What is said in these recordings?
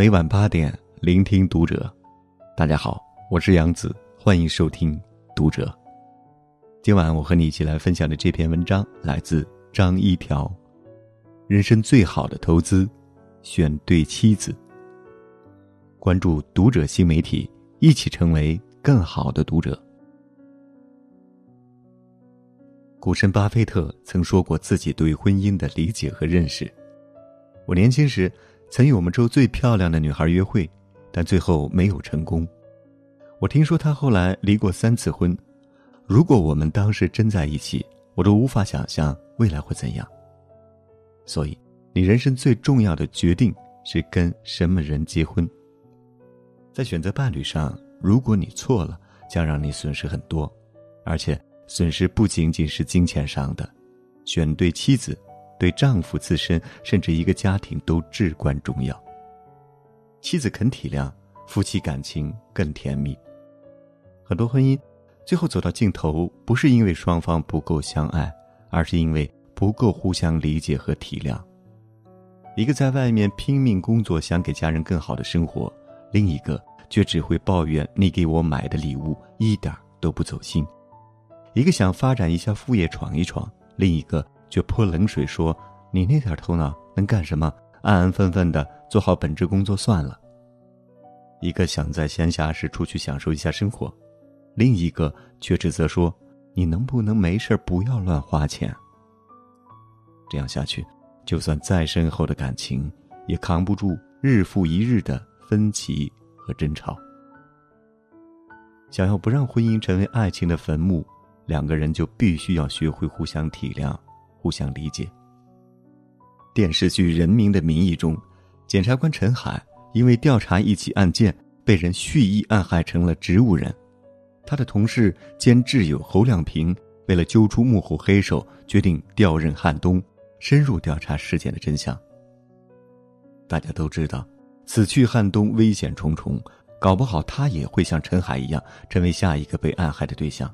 每晚八点，聆听读者。大家好，我是杨子，欢迎收听《读者》。今晚我和你一起来分享的这篇文章来自张一条。人生最好的投资，选对妻子。关注《读者》新媒体，一起成为更好的读者。股神巴菲特曾说过自己对婚姻的理解和认识。我年轻时曾与我们州最漂亮的女孩约会，但最后没有成功。我听说他后来离过三次婚。如果我们当时真在一起，我都无法想象未来会怎样。所以，你人生最重要的决定是跟什么人结婚。在选择伴侣上，如果你错了，将让你损失很多，而且。损失不仅仅是金钱上的，选对妻子，对丈夫自身甚至一个家庭都至关重要。妻子肯体谅，夫妻感情更甜蜜。很多婚姻最后走到尽头，不是因为双方不够相爱，而是因为不够互相理解和体谅。一个在外面拼命工作，想给家人更好的生活，另一个却只会抱怨你给我买的礼物一点都不走心。一个想发展一下副业闯一闯，另一个却泼冷水说：“你那点头脑能干什么？安安分分的做好本职工作算了。”一个想在闲暇时出去享受一下生活，另一个却指责说：“你能不能没事不要乱花钱？”这样下去，就算再深厚的感情，也扛不住日复一日的分歧和争吵。想要不让婚姻成为爱情的坟墓。两个人就必须要学会互相体谅、互相理解。电视剧《人民的名义》中，检察官陈海因为调查一起案件，被人蓄意暗害成了植物人。他的同事兼挚友侯亮平为了揪出幕后黑手，决定调任汉东，深入调查事件的真相。大家都知道，此去汉东危险重重，搞不好他也会像陈海一样，成为下一个被暗害的对象。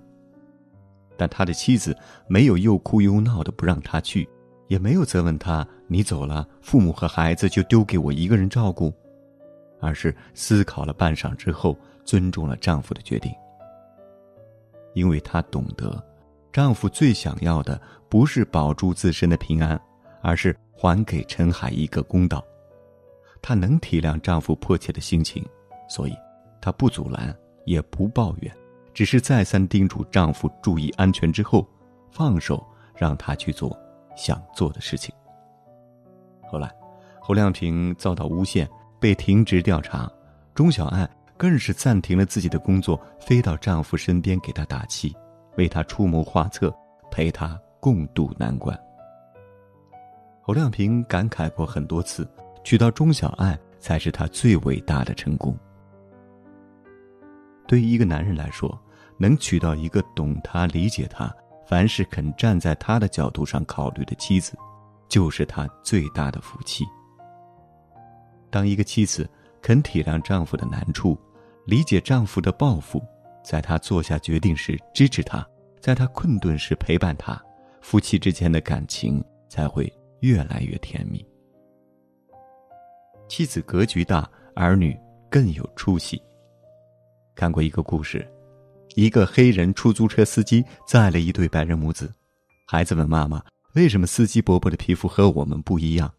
但他的妻子没有又哭又闹的不让他去，也没有责问他：“你走了，父母和孩子就丢给我一个人照顾。”而是思考了半晌之后，尊重了丈夫的决定。因为她懂得，丈夫最想要的不是保住自身的平安，而是还给陈海一个公道。她能体谅丈夫迫切的心情，所以她不阻拦，也不抱怨。只是再三叮嘱丈夫注意安全之后，放手让他去做想做的事情。后来，侯亮平遭到诬陷，被停职调查，钟小爱更是暂停了自己的工作，飞到丈夫身边给他打气，为他出谋划策，陪他共度难关。侯亮平感慨过很多次，娶到钟小爱才是他最伟大的成功。对于一个男人来说，能娶到一个懂他、理解他、凡事肯站在他的角度上考虑的妻子，就是他最大的福气。当一个妻子肯体谅丈夫的难处，理解丈夫的抱负，在他做下决定时支持他，在他困顿时陪伴他，夫妻之间的感情才会越来越甜蜜。妻子格局大，儿女更有出息。看过一个故事。一个黑人出租车司机载了一对白人母子，孩子问妈妈：“为什么司机伯伯的皮肤和我们不一样？”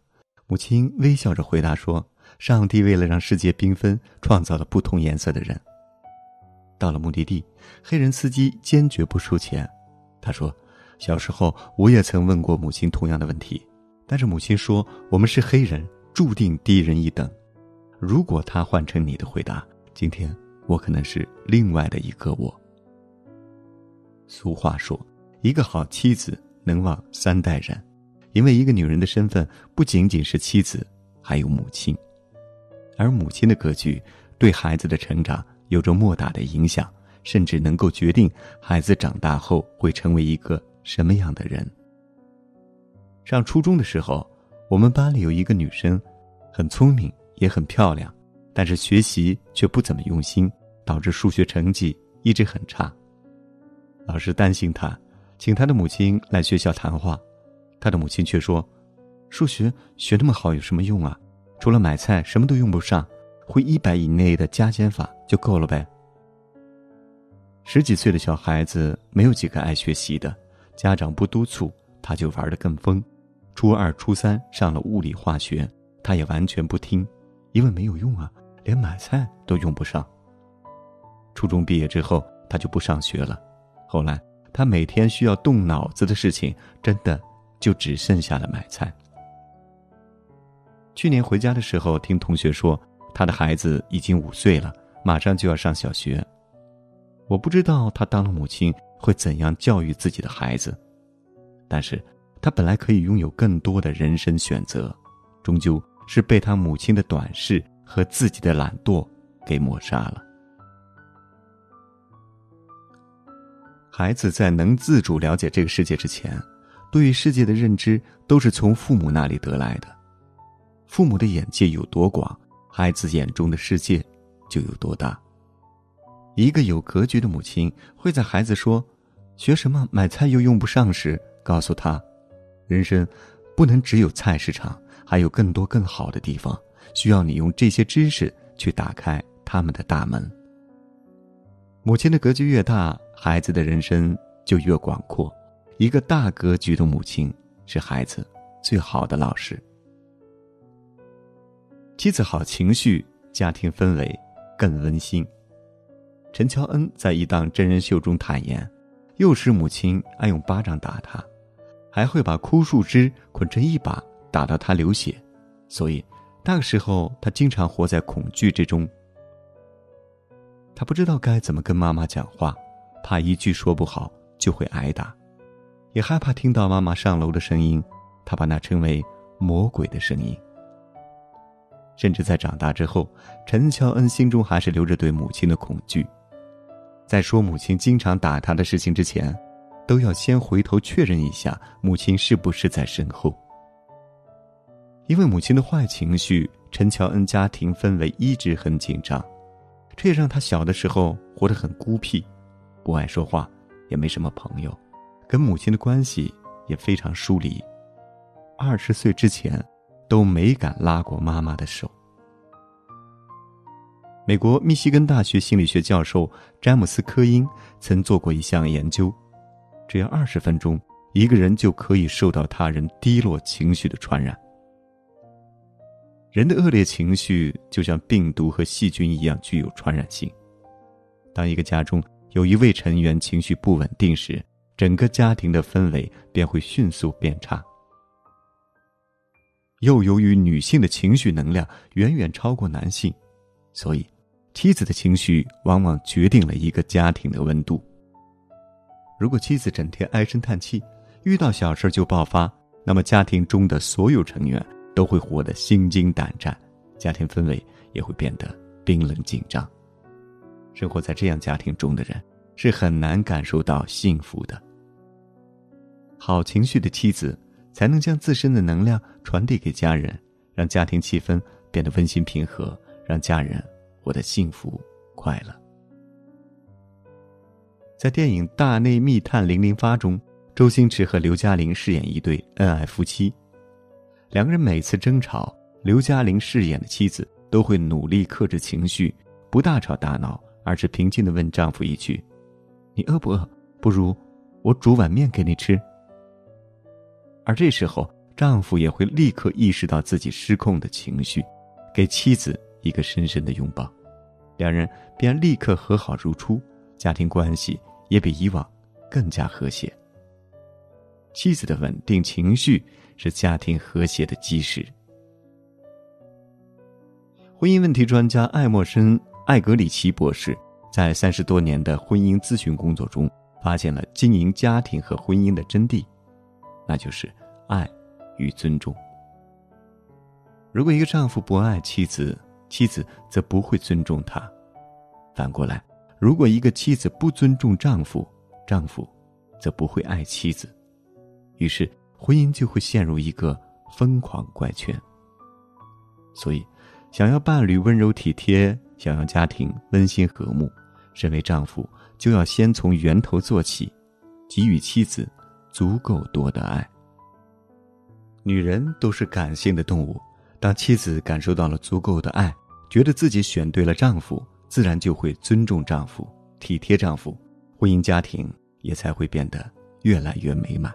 母亲微笑着回答说：“上帝为了让世界缤纷，创造了不同颜色的人。”到了目的地，黑人司机坚决不收钱。他说：“小时候我也曾问过母亲同样的问题，但是母亲说我们是黑人，注定低人一等。如果他换成你的回答，今天我可能是另外的一个我。”俗话说：“一个好妻子能旺三代人。”因为一个女人的身份不仅仅是妻子，还有母亲，而母亲的格局对孩子的成长有着莫大的影响，甚至能够决定孩子长大后会成为一个什么样的人。上初中的时候，我们班里有一个女生，很聪明，也很漂亮，但是学习却不怎么用心，导致数学成绩一直很差。老师担心他，请他的母亲来学校谈话，他的母亲却说：“数学学那么好有什么用啊？除了买菜什么都用不上，会一百以内的加减法就够了呗。十几岁的小孩子没有几个爱学习的，家长不督促，他就玩得更疯。初二、初三上了物理化学，他也完全不听，因为没有用啊，连买菜都用不上。初中毕业之后，他就不上学了。后来，他每天需要动脑子的事情，真的就只剩下了买菜。去年回家的时候，听同学说，他的孩子已经五岁了，马上就要上小学。我不知道他当了母亲会怎样教育自己的孩子，但是他本来可以拥有更多的人生选择，终究是被他母亲的短视和自己的懒惰给抹杀了。孩子在能自主了解这个世界之前，对于世界的认知都是从父母那里得来的。父母的眼界有多广，孩子眼中的世界就有多大。一个有格局的母亲会在孩子说“学什么买菜又用不上”时，告诉他：“人生不能只有菜市场，还有更多更好的地方，需要你用这些知识去打开他们的大门。”母亲的格局越大，孩子的人生就越广阔。一个大格局的母亲是孩子最好的老师。妻子好情绪，家庭氛围更温馨。陈乔恩在一档真人秀中坦言，幼时母亲爱用巴掌打他，还会把枯树枝捆成一把打到他流血，所以那个时候他经常活在恐惧之中。他不知道该怎么跟妈妈讲话，怕一句说不好就会挨打，也害怕听到妈妈上楼的声音，他把那称为魔鬼的声音。甚至在长大之后，陈乔恩心中还是留着对母亲的恐惧。在说母亲经常打他的事情之前，都要先回头确认一下母亲是不是在身后。因为母亲的坏情绪，陈乔恩家庭氛围一直很紧张，这也让他小的时候活得很孤僻，不爱说话，也没什么朋友，跟母亲的关系也非常疏离。二十岁之前，都没敢拉过妈妈的手。美国密西根大学心理学教授詹姆斯·科因曾做过一项研究：只要二十分钟，一个人就可以受到他人低落情绪的传染。人的恶劣情绪就像病毒和细菌一样具有传染性。当一个家中有一位成员情绪不稳定时，整个家庭的氛围便会迅速变差。又由于女性的情绪能量远远超过男性，所以。妻子的情绪往往决定了一个家庭的温度。如果妻子整天唉声叹气，遇到小事就爆发，那么家庭中的所有成员都会活得心惊胆战，家庭氛围也会变得冰冷紧张。生活在这样家庭中的人是很难感受到幸福的。好情绪的妻子才能将自身的能量传递给家人，让家庭气氛变得温馨平和，让家人。活得幸福快乐，在电影《大内密探零零发》中，周星驰和刘嘉玲饰演一对恩爱夫妻。两个人每次争吵，刘嘉玲饰演的妻子都会努力克制情绪，不大吵大闹，而是平静的问丈夫一句：“你饿不饿？不如我煮碗面给你吃。”而这时候，丈夫也会立刻意识到自己失控的情绪，给妻子一个深深的拥抱。两人便立刻和好如初，家庭关系也比以往更加和谐。妻子的稳定情绪是家庭和谐的基石。婚姻问题专家艾默生·艾格里奇博士在三十多年的婚姻咨询工作中，发现了经营家庭和婚姻的真谛，那就是爱与尊重。如果一个丈夫不爱妻子，妻子则不会尊重他。反过来，如果一个妻子不尊重丈夫，丈夫则不会爱妻子，于是婚姻就会陷入一个疯狂怪圈。所以，想要伴侣温柔体贴，想要家庭温馨和睦，身为丈夫就要先从源头做起，给予妻子足够多的爱。女人都是感性的动物。当妻子感受到了足够的爱，觉得自己选对了丈夫，自然就会尊重丈夫、体贴丈夫，婚姻家庭也才会变得越来越美满。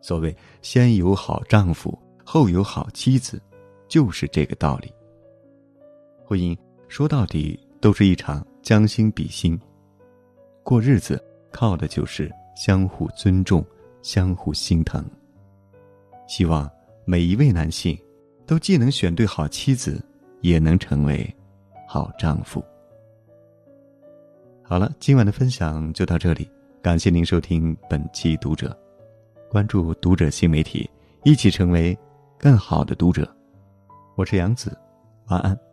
所谓“先有好丈夫，后有好妻子”，就是这个道理。婚姻说到底都是一场将心比心，过日子靠的就是相互尊重、相互心疼。希望每一位男性都既能选对好妻子。也能成为好丈夫。好了，今晚的分享就到这里，感谢您收听本期读者，关注读者新媒体，一起成为更好的读者。我是杨子，晚安。